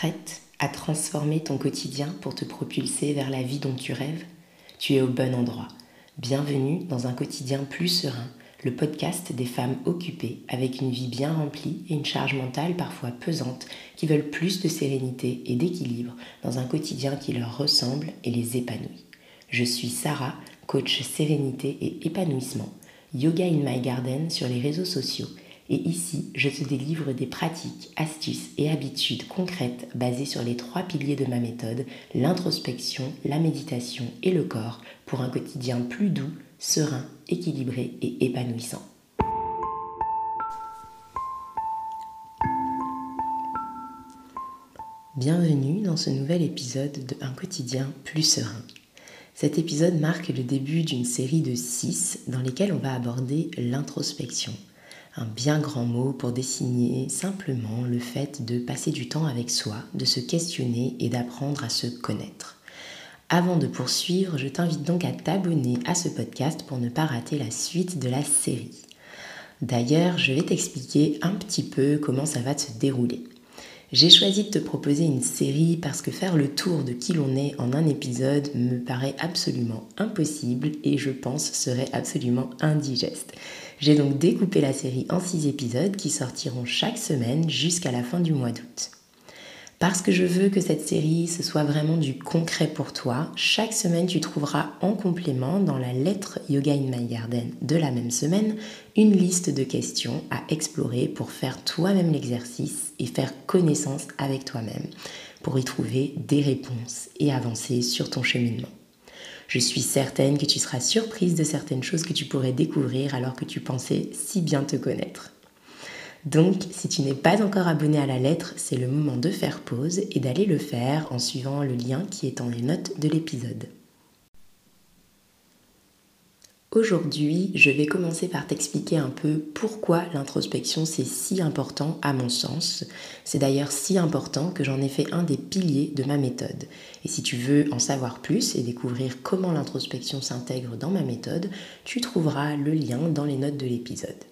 Prête à transformer ton quotidien pour te propulser vers la vie dont tu rêves Tu es au bon endroit. Bienvenue dans un quotidien plus serein, le podcast des femmes occupées avec une vie bien remplie et une charge mentale parfois pesante qui veulent plus de sérénité et d'équilibre dans un quotidien qui leur ressemble et les épanouit. Je suis Sarah, coach sérénité et épanouissement, Yoga in My Garden sur les réseaux sociaux et ici, je te délivre des pratiques, astuces et habitudes concrètes basées sur les trois piliers de ma méthode, l'introspection, la méditation et le corps, pour un quotidien plus doux, serein, équilibré et épanouissant. Bienvenue dans ce nouvel épisode de Un quotidien plus serein. Cet épisode marque le début d'une série de six dans lesquelles on va aborder l'introspection un bien grand mot pour désigner simplement le fait de passer du temps avec soi, de se questionner et d'apprendre à se connaître. Avant de poursuivre, je t'invite donc à t'abonner à ce podcast pour ne pas rater la suite de la série. D'ailleurs, je vais t'expliquer un petit peu comment ça va se dérouler. J'ai choisi de te proposer une série parce que faire le tour de qui l'on est en un épisode me paraît absolument impossible et je pense serait absolument indigeste. J'ai donc découpé la série en six épisodes qui sortiront chaque semaine jusqu'à la fin du mois d'août. Parce que je veux que cette série, ce soit vraiment du concret pour toi, chaque semaine tu trouveras en complément dans la lettre Yoga in My Garden de la même semaine une liste de questions à explorer pour faire toi-même l'exercice et faire connaissance avec toi-même, pour y trouver des réponses et avancer sur ton cheminement. Je suis certaine que tu seras surprise de certaines choses que tu pourrais découvrir alors que tu pensais si bien te connaître. Donc, si tu n'es pas encore abonné à la lettre, c'est le moment de faire pause et d'aller le faire en suivant le lien qui est dans les notes de l'épisode. Aujourd'hui, je vais commencer par t'expliquer un peu pourquoi l'introspection c'est si important à mon sens. C'est d'ailleurs si important que j'en ai fait un des piliers de ma méthode. Et si tu veux en savoir plus et découvrir comment l'introspection s'intègre dans ma méthode, tu trouveras le lien dans les notes de l'épisode.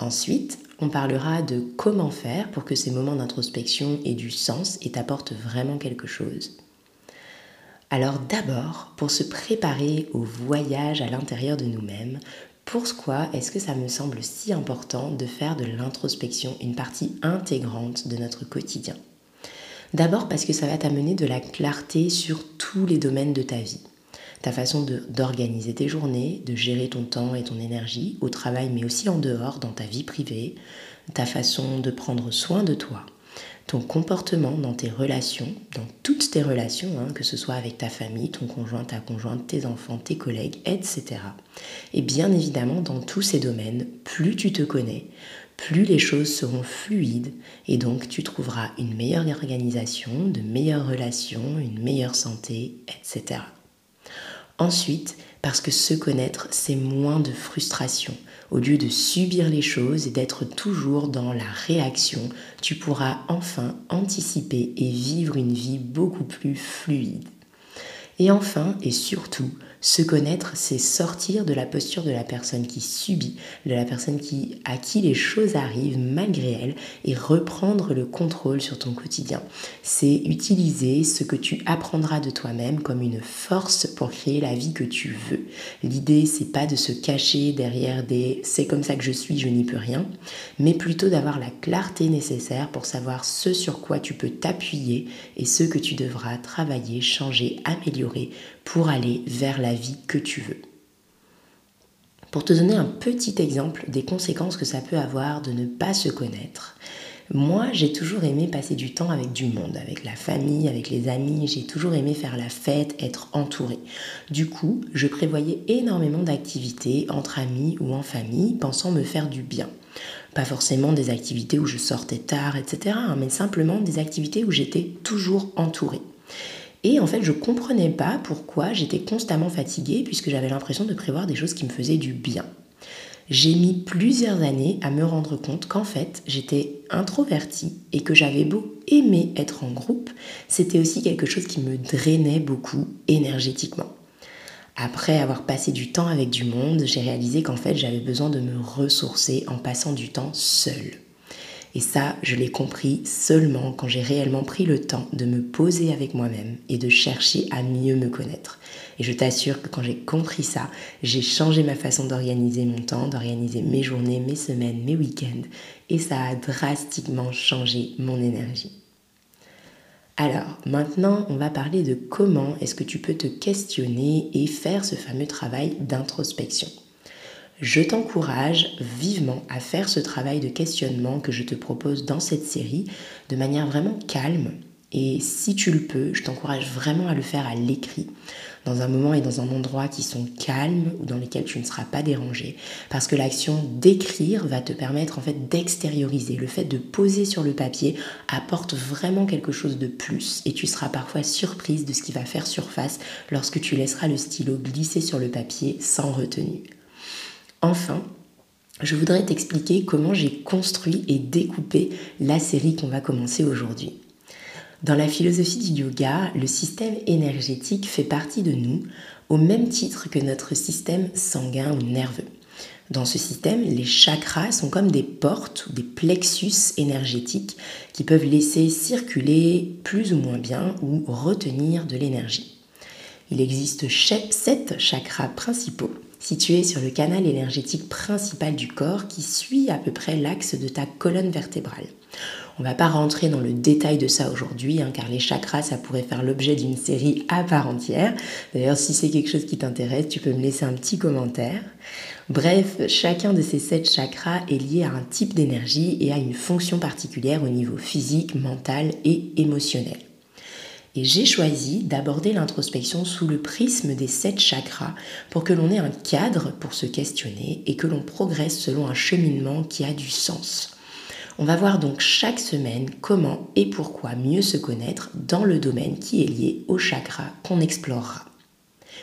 Ensuite, on parlera de comment faire pour que ces moments d'introspection aient du sens et t'apportent vraiment quelque chose. Alors d'abord, pour se préparer au voyage à l'intérieur de nous-mêmes, pourquoi est-ce que ça me semble si important de faire de l'introspection une partie intégrante de notre quotidien? D'abord parce que ça va t'amener de la clarté sur tous les domaines de ta vie. Ta façon d'organiser tes journées, de gérer ton temps et ton énergie au travail mais aussi en dehors, dans ta vie privée, ta façon de prendre soin de toi, ton comportement dans tes relations, dans toutes tes relations, hein, que ce soit avec ta famille, ton conjoint, ta conjointe, tes enfants, tes collègues, etc. Et bien évidemment, dans tous ces domaines, plus tu te connais, plus les choses seront fluides et donc tu trouveras une meilleure organisation, de meilleures relations, une meilleure santé, etc. Ensuite, parce que se connaître, c'est moins de frustration, au lieu de subir les choses et d'être toujours dans la réaction, tu pourras enfin anticiper et vivre une vie beaucoup plus fluide. Et enfin, et surtout, se connaître, c'est sortir de la posture de la personne qui subit, de la personne qui, à qui les choses arrivent malgré elle, et reprendre le contrôle sur ton quotidien. C'est utiliser ce que tu apprendras de toi-même comme une force pour créer la vie que tu veux. L'idée, c'est pas de se cacher derrière des c'est comme ça que je suis, je n'y peux rien, mais plutôt d'avoir la clarté nécessaire pour savoir ce sur quoi tu peux t'appuyer et ce que tu devras travailler, changer, améliorer pour aller vers la vie que tu veux. Pour te donner un petit exemple des conséquences que ça peut avoir de ne pas se connaître, moi j'ai toujours aimé passer du temps avec du monde, avec la famille, avec les amis, j'ai toujours aimé faire la fête, être entourée. Du coup, je prévoyais énormément d'activités entre amis ou en famille, pensant me faire du bien. Pas forcément des activités où je sortais tard, etc., hein, mais simplement des activités où j'étais toujours entourée. Et en fait, je comprenais pas pourquoi j'étais constamment fatiguée puisque j'avais l'impression de prévoir des choses qui me faisaient du bien. J'ai mis plusieurs années à me rendre compte qu'en fait, j'étais introvertie et que j'avais beau aimer être en groupe, c'était aussi quelque chose qui me drainait beaucoup énergétiquement. Après avoir passé du temps avec du monde, j'ai réalisé qu'en fait, j'avais besoin de me ressourcer en passant du temps seule. Et ça, je l'ai compris seulement quand j'ai réellement pris le temps de me poser avec moi-même et de chercher à mieux me connaître. Et je t'assure que quand j'ai compris ça, j'ai changé ma façon d'organiser mon temps, d'organiser mes journées, mes semaines, mes week-ends. Et ça a drastiquement changé mon énergie. Alors, maintenant, on va parler de comment est-ce que tu peux te questionner et faire ce fameux travail d'introspection. Je t'encourage vivement à faire ce travail de questionnement que je te propose dans cette série de manière vraiment calme. Et si tu le peux, je t'encourage vraiment à le faire à l'écrit, dans un moment et dans un endroit qui sont calmes ou dans lesquels tu ne seras pas dérangé. Parce que l'action d'écrire va te permettre en fait d'extérioriser. Le fait de poser sur le papier apporte vraiment quelque chose de plus et tu seras parfois surprise de ce qui va faire surface lorsque tu laisseras le stylo glisser sur le papier sans retenue. Enfin, je voudrais t'expliquer comment j'ai construit et découpé la série qu'on va commencer aujourd'hui. Dans la philosophie du yoga, le système énergétique fait partie de nous au même titre que notre système sanguin ou nerveux. Dans ce système, les chakras sont comme des portes ou des plexus énergétiques qui peuvent laisser circuler plus ou moins bien ou retenir de l'énergie. Il existe sept chakras principaux situé sur le canal énergétique principal du corps qui suit à peu près l'axe de ta colonne vertébrale. On va pas rentrer dans le détail de ça aujourd'hui, hein, car les chakras, ça pourrait faire l'objet d'une série à part entière. D'ailleurs, si c'est quelque chose qui t'intéresse, tu peux me laisser un petit commentaire. Bref, chacun de ces sept chakras est lié à un type d'énergie et à une fonction particulière au niveau physique, mental et émotionnel. Et j'ai choisi d'aborder l'introspection sous le prisme des sept chakras pour que l'on ait un cadre pour se questionner et que l'on progresse selon un cheminement qui a du sens. On va voir donc chaque semaine comment et pourquoi mieux se connaître dans le domaine qui est lié au chakra qu'on explorera.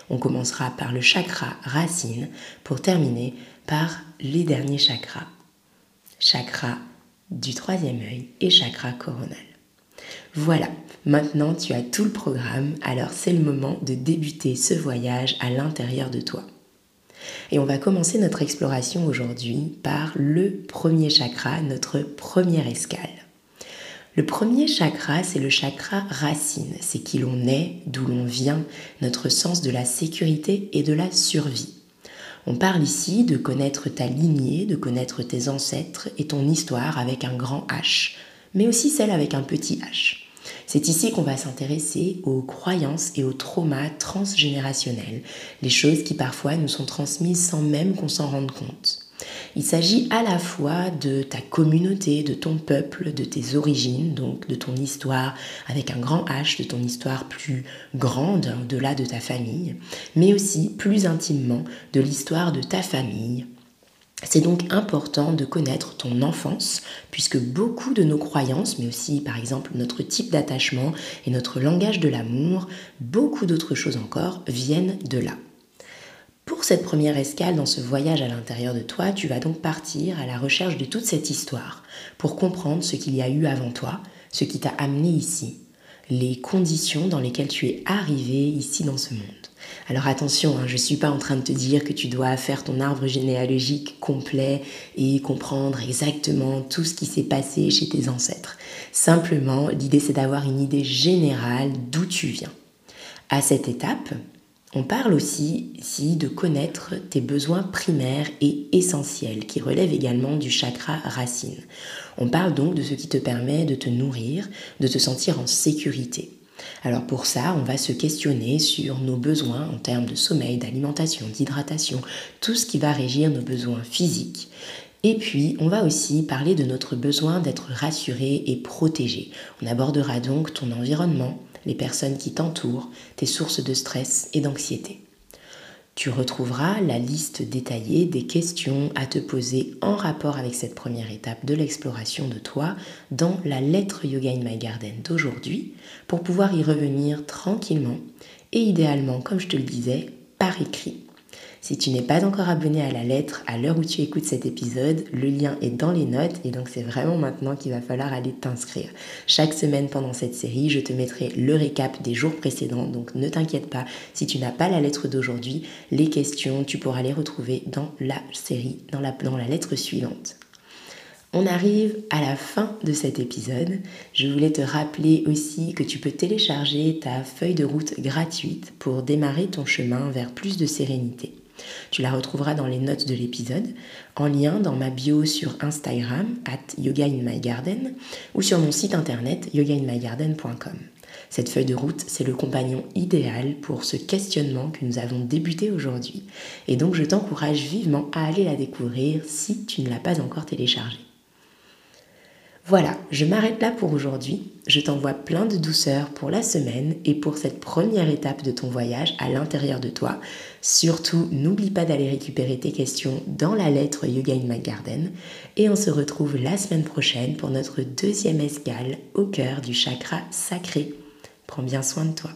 On commencera par le chakra racine pour terminer par les derniers chakras. Chakra du troisième œil et chakra coronal. Voilà, maintenant tu as tout le programme, alors c'est le moment de débuter ce voyage à l'intérieur de toi. Et on va commencer notre exploration aujourd'hui par le premier chakra, notre première escale. Le premier chakra, c'est le chakra racine, c'est qui l'on est, d'où l'on vient, notre sens de la sécurité et de la survie. On parle ici de connaître ta lignée, de connaître tes ancêtres et ton histoire avec un grand H, mais aussi celle avec un petit h. C'est ici qu'on va s'intéresser aux croyances et aux traumas transgénérationnels, les choses qui parfois nous sont transmises sans même qu'on s'en rende compte. Il s'agit à la fois de ta communauté, de ton peuple, de tes origines, donc de ton histoire avec un grand H, de ton histoire plus grande au-delà de ta famille, mais aussi plus intimement de l'histoire de ta famille, c'est donc important de connaître ton enfance, puisque beaucoup de nos croyances, mais aussi par exemple notre type d'attachement et notre langage de l'amour, beaucoup d'autres choses encore, viennent de là. Pour cette première escale dans ce voyage à l'intérieur de toi, tu vas donc partir à la recherche de toute cette histoire, pour comprendre ce qu'il y a eu avant toi, ce qui t'a amené ici, les conditions dans lesquelles tu es arrivé ici dans ce monde. Alors attention, hein, je ne suis pas en train de te dire que tu dois faire ton arbre généalogique complet et comprendre exactement tout ce qui s'est passé chez tes ancêtres. Simplement, l'idée c'est d'avoir une idée générale d'où tu viens. À cette étape, on parle aussi ici de connaître tes besoins primaires et essentiels qui relèvent également du chakra racine. On parle donc de ce qui te permet de te nourrir, de te sentir en sécurité. Alors pour ça, on va se questionner sur nos besoins en termes de sommeil, d'alimentation, d'hydratation, tout ce qui va régir nos besoins physiques. Et puis, on va aussi parler de notre besoin d'être rassuré et protégé. On abordera donc ton environnement, les personnes qui t'entourent, tes sources de stress et d'anxiété. Tu retrouveras la liste détaillée des questions à te poser en rapport avec cette première étape de l'exploration de toi dans la lettre Yoga in My Garden d'aujourd'hui pour pouvoir y revenir tranquillement et idéalement, comme je te le disais, par écrit. Si tu n'es pas encore abonné à la lettre à l'heure où tu écoutes cet épisode, le lien est dans les notes et donc c'est vraiment maintenant qu'il va falloir aller t'inscrire. Chaque semaine pendant cette série, je te mettrai le récap des jours précédents, donc ne t'inquiète pas, si tu n'as pas la lettre d'aujourd'hui, les questions, tu pourras les retrouver dans la série, dans la, la lettre suivante. On arrive à la fin de cet épisode. Je voulais te rappeler aussi que tu peux télécharger ta feuille de route gratuite pour démarrer ton chemin vers plus de sérénité. Tu la retrouveras dans les notes de l'épisode, en lien dans ma bio sur Instagram, at yoga in my garden, ou sur mon site internet yogainmygarden.com. Cette feuille de route, c'est le compagnon idéal pour ce questionnement que nous avons débuté aujourd'hui. Et donc je t'encourage vivement à aller la découvrir si tu ne l'as pas encore téléchargée. Voilà, je m'arrête là pour aujourd'hui. Je t'envoie plein de douceur pour la semaine et pour cette première étape de ton voyage à l'intérieur de toi. Surtout, n'oublie pas d'aller récupérer tes questions dans la lettre Yoga in My Garden. Et on se retrouve la semaine prochaine pour notre deuxième escale au cœur du chakra sacré. Prends bien soin de toi.